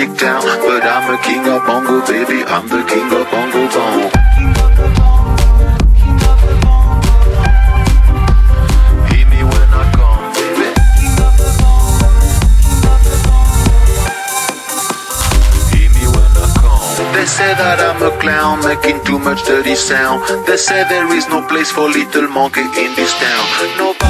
big town, but I'm a king of bongo, baby. I'm the king of bongo bongo. Hear me when I come, baby. Hear me when I come. They say that I'm a clown, making too much dirty sound. They say there is no place for little monkey in this town. Nobody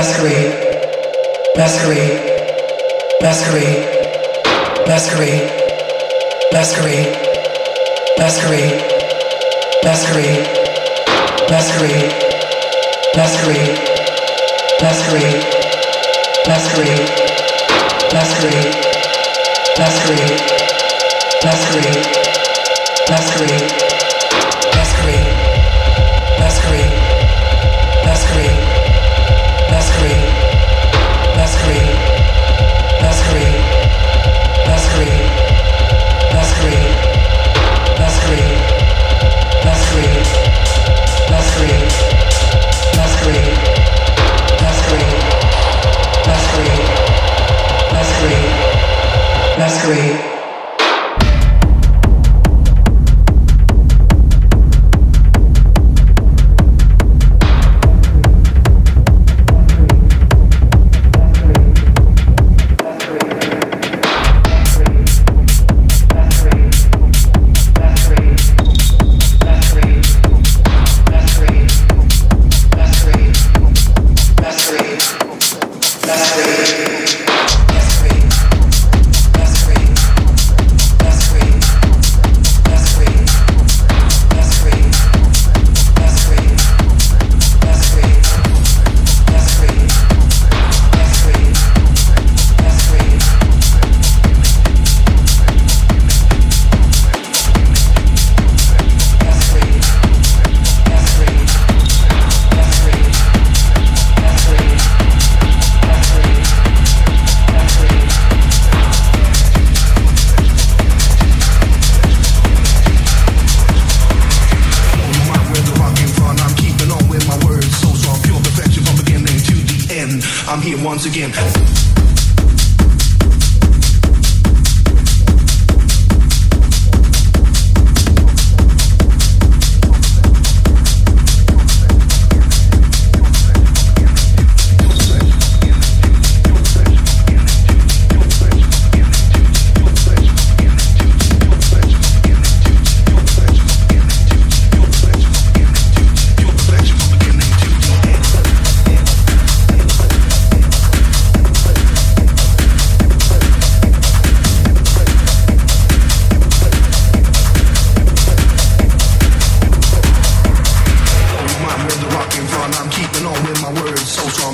masquerade, masquerade, masquerade, masquerade, masquerade, masquerade, masquerade, masquerade, masquerade, masquerade, masquerade, masquerade, masquerade, masquerade, masquerade. masquerade Masquerade. Masquerade. Masquerade. Thank you.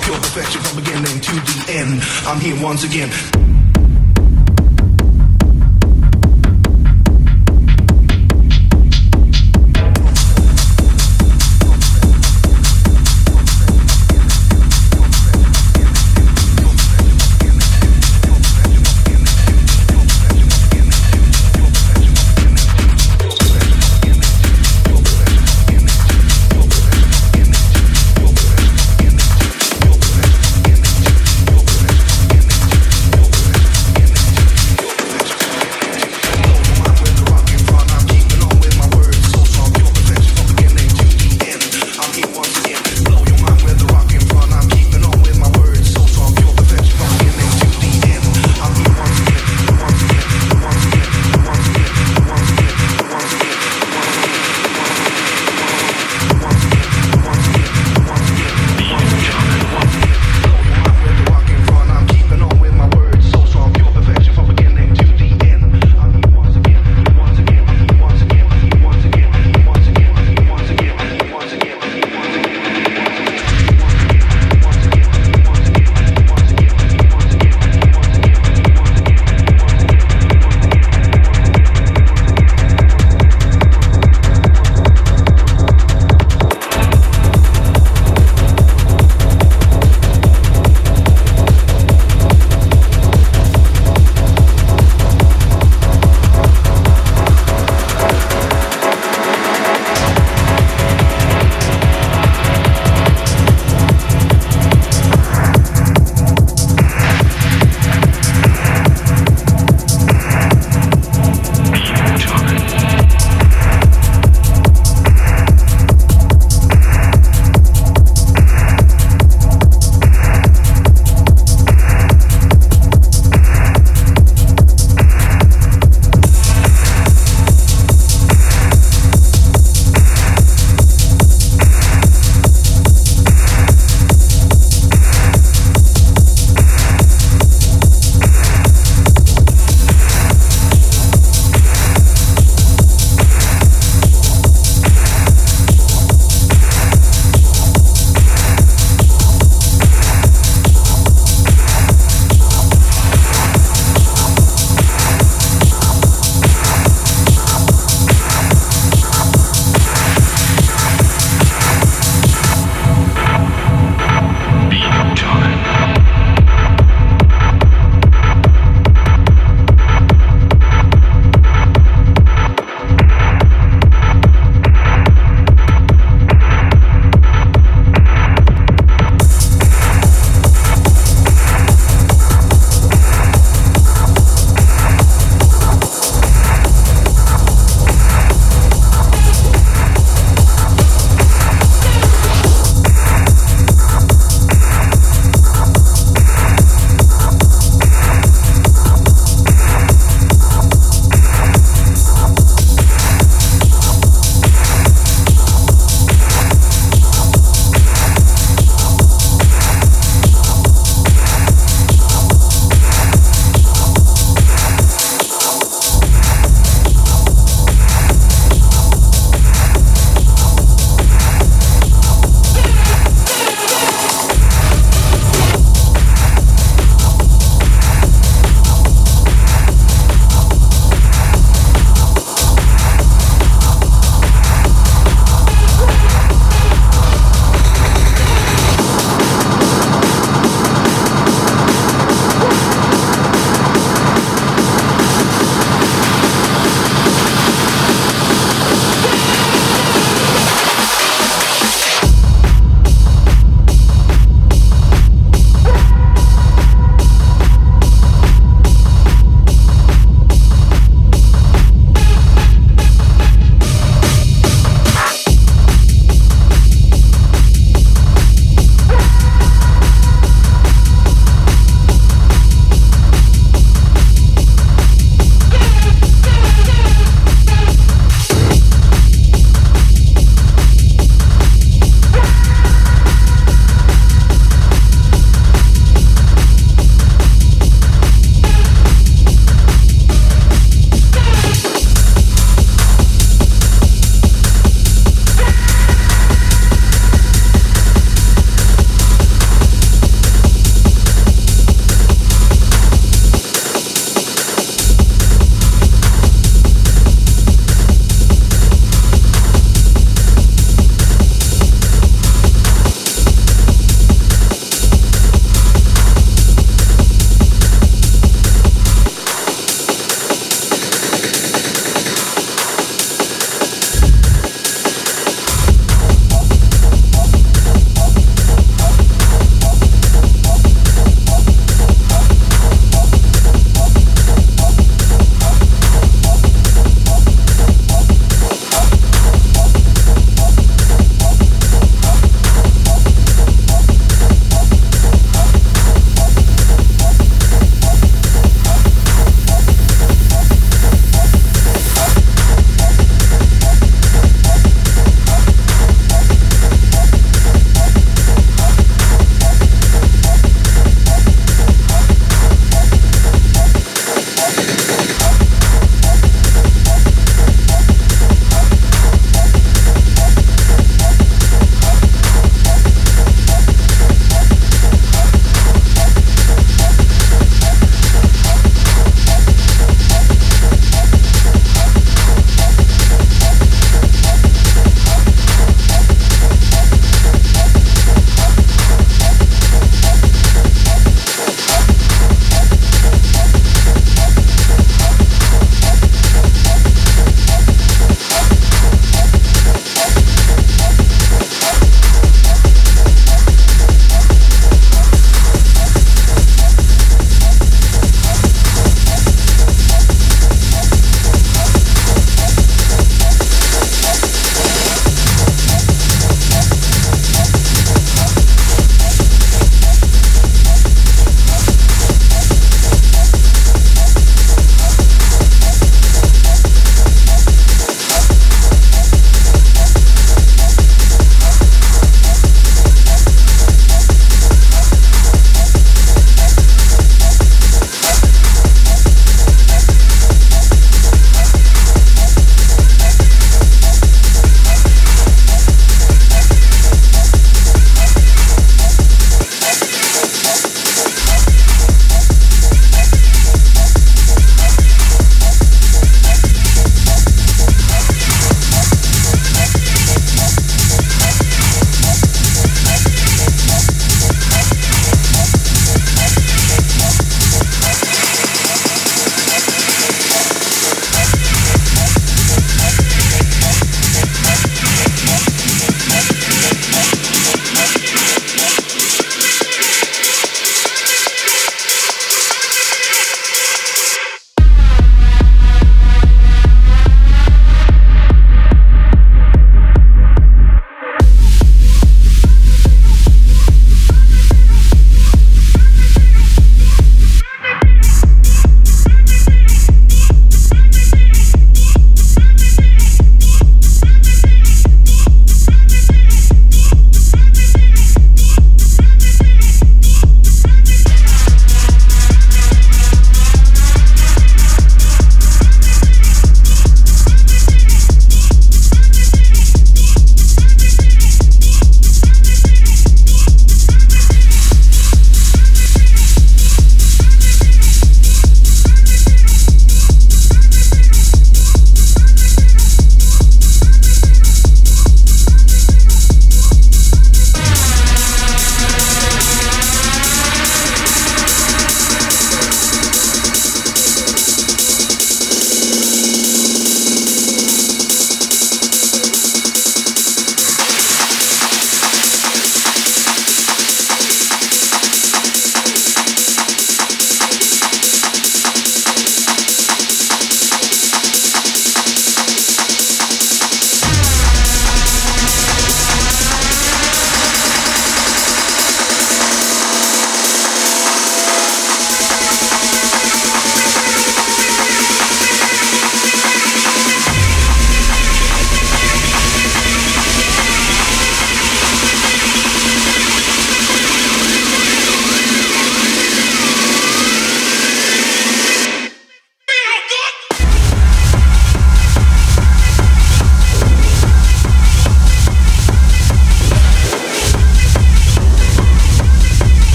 Pure perfection from beginning to the end. I'm here once again.